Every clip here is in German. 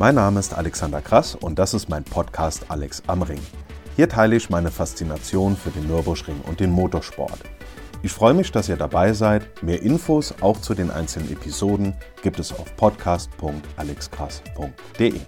Mein Name ist Alexander Krass und das ist mein Podcast Alex am Ring. Hier teile ich meine Faszination für den Nürburgring und den Motorsport. Ich freue mich, dass ihr dabei seid. Mehr Infos auch zu den einzelnen Episoden gibt es auf podcast.alexkrass.de.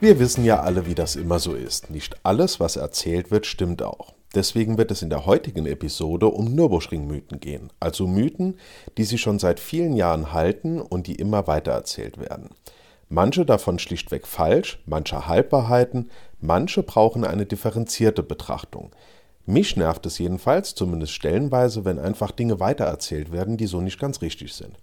Wir wissen ja alle, wie das immer so ist. Nicht alles, was erzählt wird, stimmt auch. Deswegen wird es in der heutigen Episode um Nürburgring-Mythen gehen, also Mythen, die sich schon seit vielen Jahren halten und die immer weitererzählt werden. Manche davon schlichtweg falsch, manche Halbwahrheiten, manche brauchen eine differenzierte Betrachtung. Mich nervt es jedenfalls, zumindest stellenweise, wenn einfach Dinge weitererzählt werden, die so nicht ganz richtig sind.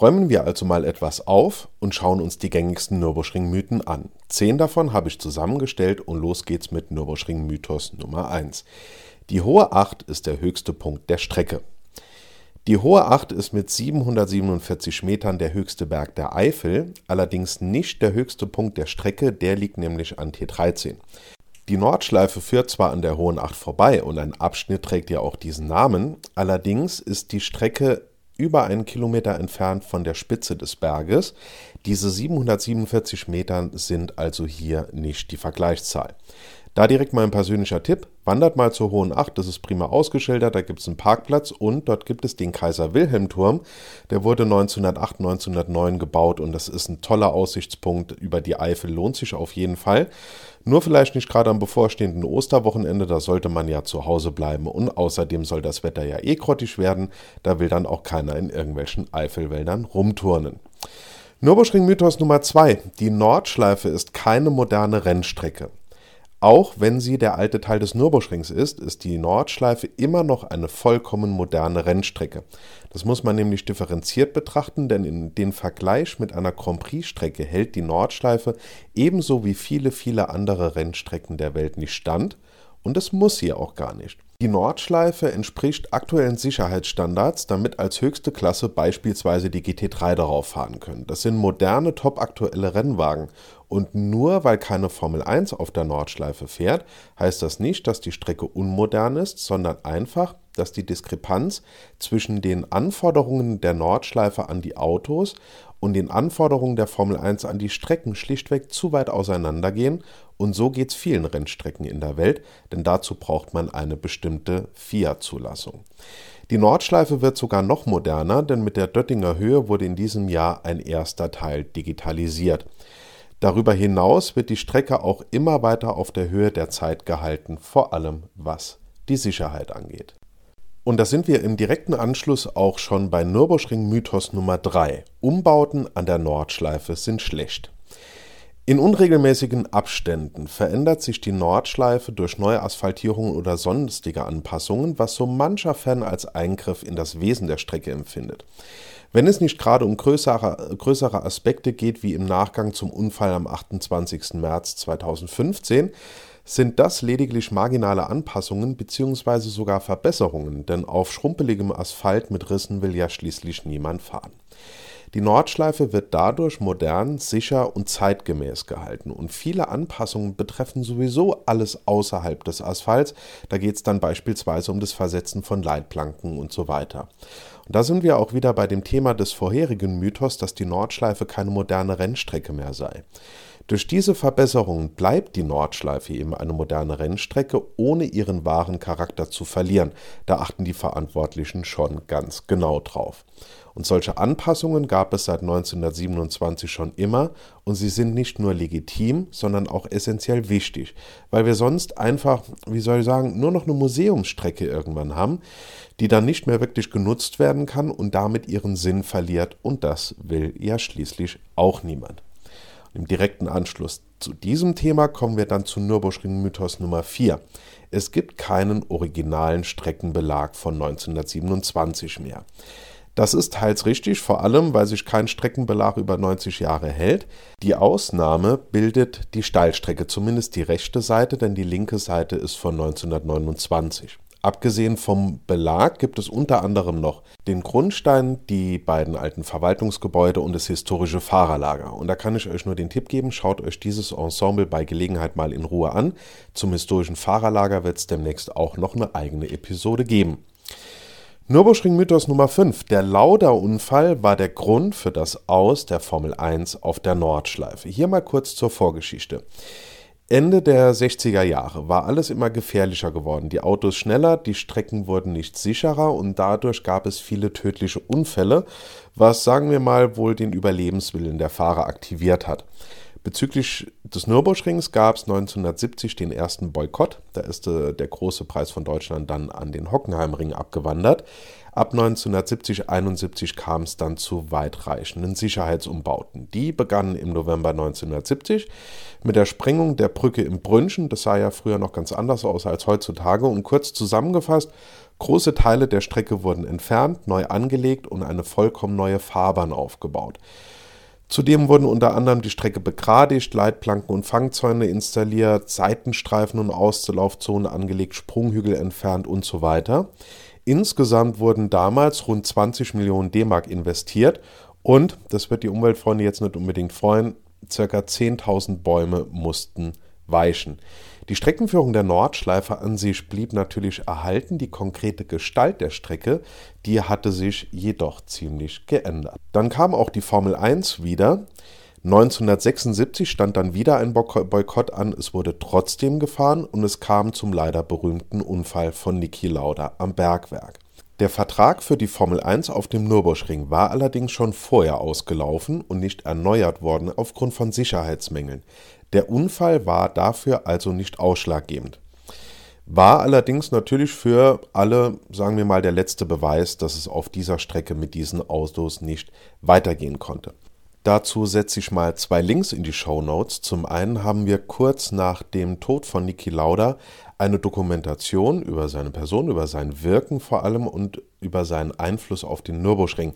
Räumen wir also mal etwas auf und schauen uns die gängigsten Nürburgring-Mythen an. Zehn davon habe ich zusammengestellt und los geht's mit Nürburgring-Mythos Nummer 1. Die Hohe Acht ist der höchste Punkt der Strecke. Die Hohe Acht ist mit 747 Metern der höchste Berg der Eifel, allerdings nicht der höchste Punkt der Strecke, der liegt nämlich an T13. Die Nordschleife führt zwar an der Hohen Acht vorbei und ein Abschnitt trägt ja auch diesen Namen, allerdings ist die Strecke über einen Kilometer entfernt von der Spitze des Berges. Diese 747 Meter sind also hier nicht die Vergleichszahl. Da direkt mein persönlicher Tipp, wandert mal zur Hohen Acht, das ist prima ausgeschildert, da gibt es einen Parkplatz und dort gibt es den Kaiser-Wilhelm-Turm. Der wurde 1908, 1909 gebaut und das ist ein toller Aussichtspunkt über die Eifel, lohnt sich auf jeden Fall. Nur vielleicht nicht gerade am bevorstehenden Osterwochenende, da sollte man ja zu Hause bleiben und außerdem soll das Wetter ja eh grottig werden, da will dann auch keiner in irgendwelchen Eifelwäldern rumturnen. Nürburgring-Mythos Nummer 2. Die Nordschleife ist keine moderne Rennstrecke. Auch wenn sie der alte Teil des Nürburgrings ist, ist die Nordschleife immer noch eine vollkommen moderne Rennstrecke. Das muss man nämlich differenziert betrachten, denn in den Vergleich mit einer Grand Prix-Strecke hält die Nordschleife ebenso wie viele, viele andere Rennstrecken der Welt nicht stand und es muss sie auch gar nicht. Die Nordschleife entspricht aktuellen Sicherheitsstandards, damit als höchste Klasse beispielsweise die GT3 darauf fahren können. Das sind moderne, topaktuelle Rennwagen. Und nur weil keine Formel 1 auf der Nordschleife fährt, heißt das nicht, dass die Strecke unmodern ist, sondern einfach, dass die Diskrepanz zwischen den Anforderungen der Nordschleife an die Autos und den Anforderungen der Formel 1 an die Strecken schlichtweg zu weit auseinandergehen und so geht es vielen Rennstrecken in der Welt, denn dazu braucht man eine bestimmte FIA-Zulassung. Die Nordschleife wird sogar noch moderner, denn mit der Döttinger Höhe wurde in diesem Jahr ein erster Teil digitalisiert. Darüber hinaus wird die Strecke auch immer weiter auf der Höhe der Zeit gehalten, vor allem was die Sicherheit angeht. Und da sind wir im direkten Anschluss auch schon bei Nürburgring Mythos Nummer 3. Umbauten an der Nordschleife sind schlecht. In unregelmäßigen Abständen verändert sich die Nordschleife durch neue Asphaltierungen oder sonstige Anpassungen, was so mancher Fan als Eingriff in das Wesen der Strecke empfindet. Wenn es nicht gerade um größere, größere Aspekte geht, wie im Nachgang zum Unfall am 28. März 2015, sind das lediglich marginale Anpassungen bzw. sogar Verbesserungen, denn auf schrumpeligem Asphalt mit Rissen will ja schließlich niemand fahren. Die Nordschleife wird dadurch modern, sicher und zeitgemäß gehalten und viele Anpassungen betreffen sowieso alles außerhalb des Asphalts. Da geht es dann beispielsweise um das Versetzen von Leitplanken und so weiter. Und da sind wir auch wieder bei dem Thema des vorherigen Mythos, dass die Nordschleife keine moderne Rennstrecke mehr sei. Durch diese Verbesserungen bleibt die Nordschleife eben eine moderne Rennstrecke, ohne ihren wahren Charakter zu verlieren. Da achten die Verantwortlichen schon ganz genau drauf. Und solche Anpassungen gab es seit 1927 schon immer und sie sind nicht nur legitim, sondern auch essentiell wichtig, weil wir sonst einfach, wie soll ich sagen, nur noch eine Museumsstrecke irgendwann haben, die dann nicht mehr wirklich genutzt werden kann und damit ihren Sinn verliert und das will ja schließlich auch niemand. Im direkten Anschluss zu diesem Thema kommen wir dann zu Nürburgring-Mythos Nummer 4. Es gibt keinen originalen Streckenbelag von 1927 mehr. Das ist teils richtig, vor allem weil sich kein Streckenbelag über 90 Jahre hält. Die Ausnahme bildet die Steilstrecke, zumindest die rechte Seite, denn die linke Seite ist von 1929. Abgesehen vom Belag gibt es unter anderem noch den Grundstein, die beiden alten Verwaltungsgebäude und das historische Fahrerlager. Und da kann ich euch nur den Tipp geben, schaut euch dieses Ensemble bei Gelegenheit mal in Ruhe an. Zum historischen Fahrerlager wird es demnächst auch noch eine eigene Episode geben. Nürburgring-Mythos Nummer 5. Der Lauda-Unfall war der Grund für das Aus der Formel 1 auf der Nordschleife. Hier mal kurz zur Vorgeschichte. Ende der 60er Jahre war alles immer gefährlicher geworden. Die Autos schneller, die Strecken wurden nicht sicherer und dadurch gab es viele tödliche Unfälle, was sagen wir mal wohl den Überlebenswillen der Fahrer aktiviert hat. Bezüglich des Nürburgrings gab es 1970 den ersten Boykott. Da ist äh, der große Preis von Deutschland dann an den Hockenheimring abgewandert. Ab 1970-71 kam es dann zu weitreichenden Sicherheitsumbauten. Die begannen im November 1970 mit der Sprengung der Brücke im Brünchen. Das sah ja früher noch ganz anders aus als heutzutage. Und kurz zusammengefasst, große Teile der Strecke wurden entfernt, neu angelegt und eine vollkommen neue Fahrbahn aufgebaut. Zudem wurden unter anderem die Strecke begradigt, Leitplanken und Fangzäune installiert, Seitenstreifen und Auslaufzonen angelegt, Sprunghügel entfernt und so weiter. Insgesamt wurden damals rund 20 Millionen D-Mark investiert und, das wird die Umweltfreunde jetzt nicht unbedingt freuen, ca. 10.000 Bäume mussten weichen. Die Streckenführung der Nordschleife an sich blieb natürlich erhalten, die konkrete Gestalt der Strecke, die hatte sich jedoch ziemlich geändert. Dann kam auch die Formel 1 wieder. 1976 stand dann wieder ein Boykott an, es wurde trotzdem gefahren und es kam zum leider berühmten Unfall von Niki Lauda am Bergwerk. Der Vertrag für die Formel 1 auf dem Nürburgring war allerdings schon vorher ausgelaufen und nicht erneuert worden aufgrund von Sicherheitsmängeln. Der Unfall war dafür also nicht ausschlaggebend. War allerdings natürlich für alle, sagen wir mal, der letzte Beweis, dass es auf dieser Strecke mit diesen Autos nicht weitergehen konnte. Dazu setze ich mal zwei Links in die Show Notes. Zum einen haben wir kurz nach dem Tod von Niki Lauda eine Dokumentation über seine Person, über sein Wirken vor allem und über seinen Einfluss auf den Nürburgring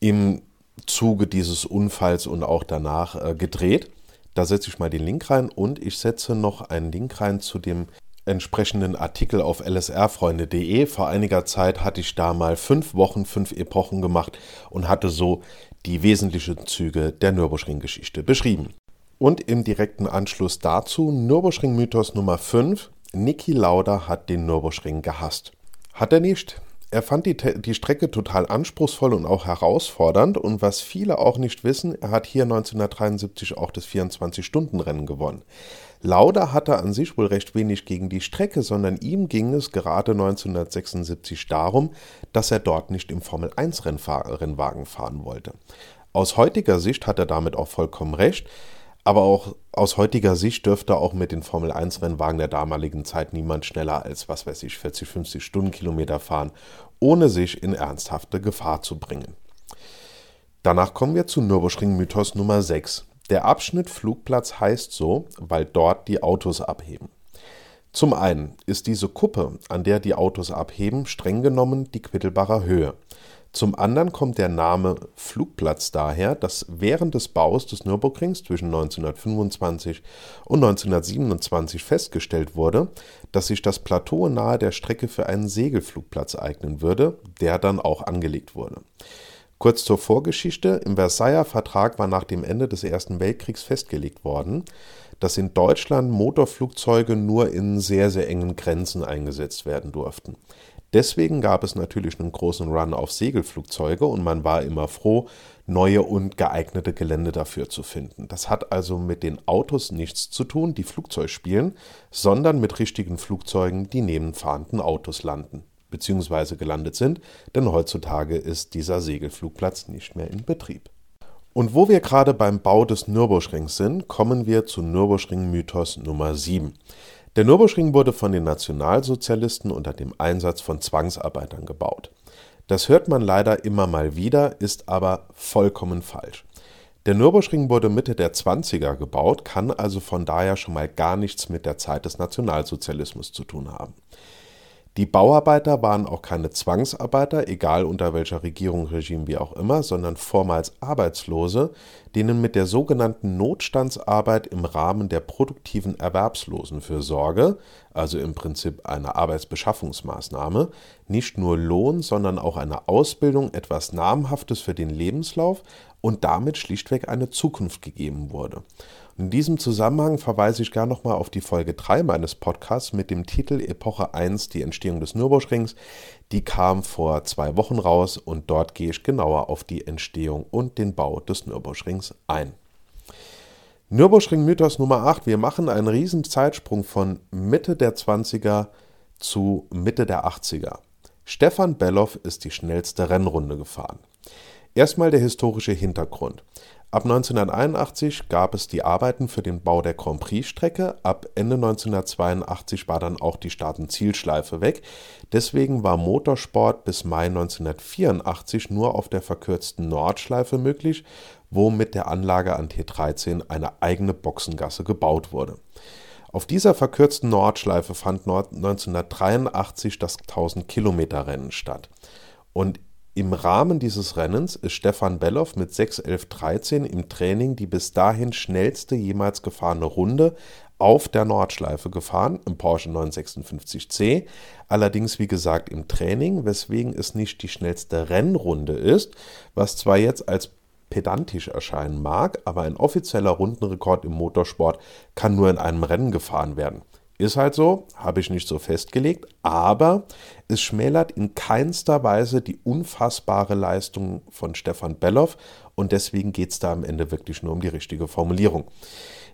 im Zuge dieses Unfalls und auch danach äh, gedreht. Da setze ich mal den Link rein und ich setze noch einen Link rein zu dem entsprechenden Artikel auf lsrfreunde.de. Vor einiger Zeit hatte ich da mal fünf Wochen, fünf Epochen gemacht und hatte so die wesentlichen Züge der Nürburgring-Geschichte beschrieben. Und im direkten Anschluss dazu Nürburgring-Mythos Nummer 5. Niki Lauda hat den Nürburgring gehasst. Hat er nicht. Er fand die, die Strecke total anspruchsvoll und auch herausfordernd und was viele auch nicht wissen, er hat hier 1973 auch das 24-Stunden-Rennen gewonnen. Lauda hatte an sich wohl recht wenig gegen die Strecke, sondern ihm ging es gerade 1976 darum, dass er dort nicht im Formel-1-Rennwagen fahren wollte. Aus heutiger Sicht hat er damit auch vollkommen recht, aber auch aus heutiger Sicht dürfte auch mit den Formel-1-Rennwagen der damaligen Zeit niemand schneller als, was weiß ich, 40, 50 Stundenkilometer fahren, ohne sich in ernsthafte Gefahr zu bringen. Danach kommen wir zu Nürburgring-Mythos Nummer 6. Der Abschnitt Flugplatz heißt so, weil dort die Autos abheben. Zum einen ist diese Kuppe, an der die Autos abheben, streng genommen die Quittelbacher Höhe. Zum anderen kommt der Name Flugplatz daher, dass während des Baus des Nürburgrings zwischen 1925 und 1927 festgestellt wurde, dass sich das Plateau nahe der Strecke für einen Segelflugplatz eignen würde, der dann auch angelegt wurde. Kurz zur Vorgeschichte. Im Versailler Vertrag war nach dem Ende des Ersten Weltkriegs festgelegt worden, dass in Deutschland Motorflugzeuge nur in sehr, sehr engen Grenzen eingesetzt werden durften. Deswegen gab es natürlich einen großen Run auf Segelflugzeuge und man war immer froh, neue und geeignete Gelände dafür zu finden. Das hat also mit den Autos nichts zu tun, die Flugzeug spielen, sondern mit richtigen Flugzeugen, die neben fahrenden Autos landen bzw. gelandet sind, denn heutzutage ist dieser Segelflugplatz nicht mehr in Betrieb. Und wo wir gerade beim Bau des Nürburgrings sind, kommen wir zu Nürburgring-Mythos Nummer 7. Der Nürburgring wurde von den Nationalsozialisten unter dem Einsatz von Zwangsarbeitern gebaut. Das hört man leider immer mal wieder, ist aber vollkommen falsch. Der Nürburgring wurde Mitte der 20er gebaut, kann also von daher schon mal gar nichts mit der Zeit des Nationalsozialismus zu tun haben. Die Bauarbeiter waren auch keine Zwangsarbeiter, egal unter welcher Regierung, Regime wie auch immer, sondern vormals Arbeitslose, denen mit der sogenannten Notstandsarbeit im Rahmen der produktiven Erwerbslosenfürsorge, also im Prinzip eine Arbeitsbeschaffungsmaßnahme, nicht nur Lohn, sondern auch eine Ausbildung, etwas Namhaftes für den Lebenslauf und damit schlichtweg eine Zukunft gegeben wurde. In diesem Zusammenhang verweise ich gerne nochmal auf die Folge 3 meines Podcasts mit dem Titel Epoche 1, die Entstehung des Nürburgrings. Die kam vor zwei Wochen raus und dort gehe ich genauer auf die Entstehung und den Bau des Nürburgrings ein. Nürburgring-Mythos Nummer 8. Wir machen einen riesen Zeitsprung von Mitte der 20er zu Mitte der 80er. Stefan Belloff ist die schnellste Rennrunde gefahren. Erstmal der historische Hintergrund. Ab 1981 gab es die Arbeiten für den Bau der Grand Prix-Strecke. Ab Ende 1982 war dann auch die Start- und Zielschleife weg. Deswegen war Motorsport bis Mai 1984 nur auf der verkürzten Nordschleife möglich, wo mit der Anlage an T13 eine eigene Boxengasse gebaut wurde. Auf dieser verkürzten Nordschleife fand 1983 das 1000-Kilometer-Rennen statt. Und im Rahmen dieses Rennens ist Stefan Belloff mit 6.11.13 im Training die bis dahin schnellste jemals gefahrene Runde auf der Nordschleife gefahren, im Porsche 956C. Allerdings, wie gesagt, im Training, weswegen es nicht die schnellste Rennrunde ist, was zwar jetzt als pedantisch erscheinen mag, aber ein offizieller Rundenrekord im Motorsport kann nur in einem Rennen gefahren werden. Ist halt so, habe ich nicht so festgelegt, aber es schmälert in keinster Weise die unfassbare Leistung von Stefan Belloff und deswegen geht es da am Ende wirklich nur um die richtige Formulierung.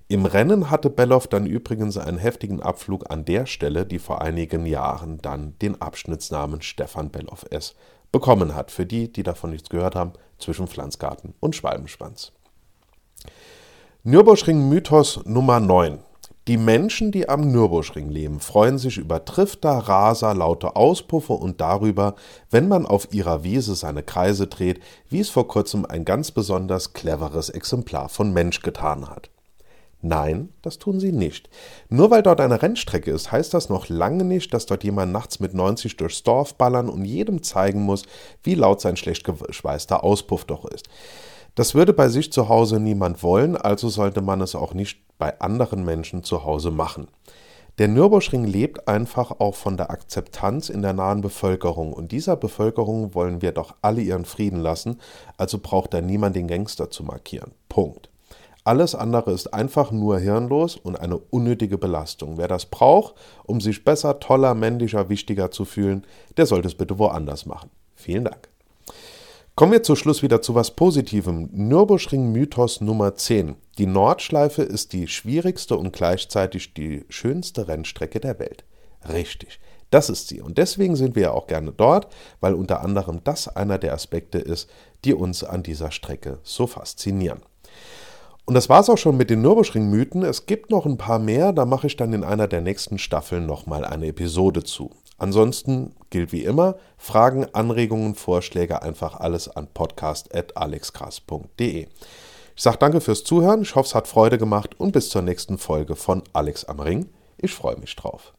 Im Rennen hatte Belloff dann übrigens einen heftigen Abflug an der Stelle, die vor einigen Jahren dann den Abschnittsnamen Stefan Belloff S bekommen hat. Für die, die davon nichts gehört haben, zwischen Pflanzgarten und Schwalbenschwanz. Nürburgring Mythos Nummer 9. Die Menschen, die am Nürburgring leben, freuen sich über Trifter, Raser, laute Auspuffe und darüber, wenn man auf ihrer Wiese seine Kreise dreht, wie es vor kurzem ein ganz besonders cleveres Exemplar von Mensch getan hat. Nein, das tun sie nicht. Nur weil dort eine Rennstrecke ist, heißt das noch lange nicht, dass dort jemand nachts mit 90 durchs Dorf ballern und jedem zeigen muss, wie laut sein schlecht geschweißter Auspuff doch ist. Das würde bei sich zu Hause niemand wollen, also sollte man es auch nicht bei anderen Menschen zu Hause machen. Der Nürburgring lebt einfach auch von der Akzeptanz in der nahen Bevölkerung und dieser Bevölkerung wollen wir doch alle ihren Frieden lassen, also braucht da niemand den Gangster zu markieren. Punkt. Alles andere ist einfach nur hirnlos und eine unnötige Belastung. Wer das braucht, um sich besser, toller, männlicher, wichtiger zu fühlen, der sollte es bitte woanders machen. Vielen Dank. Kommen wir zum Schluss wieder zu was Positivem. Nürburgring-Mythos Nummer 10. Die Nordschleife ist die schwierigste und gleichzeitig die schönste Rennstrecke der Welt. Richtig, das ist sie. Und deswegen sind wir ja auch gerne dort, weil unter anderem das einer der Aspekte ist, die uns an dieser Strecke so faszinieren. Und das war es auch schon mit den Nürburgring-Mythen. Es gibt noch ein paar mehr, da mache ich dann in einer der nächsten Staffeln nochmal eine Episode zu. Ansonsten gilt wie immer, Fragen, Anregungen, Vorschläge einfach alles an podcast.alexgras.de. Ich sage danke fürs Zuhören, ich hoffe es hat Freude gemacht und bis zur nächsten Folge von Alex am Ring. Ich freue mich drauf.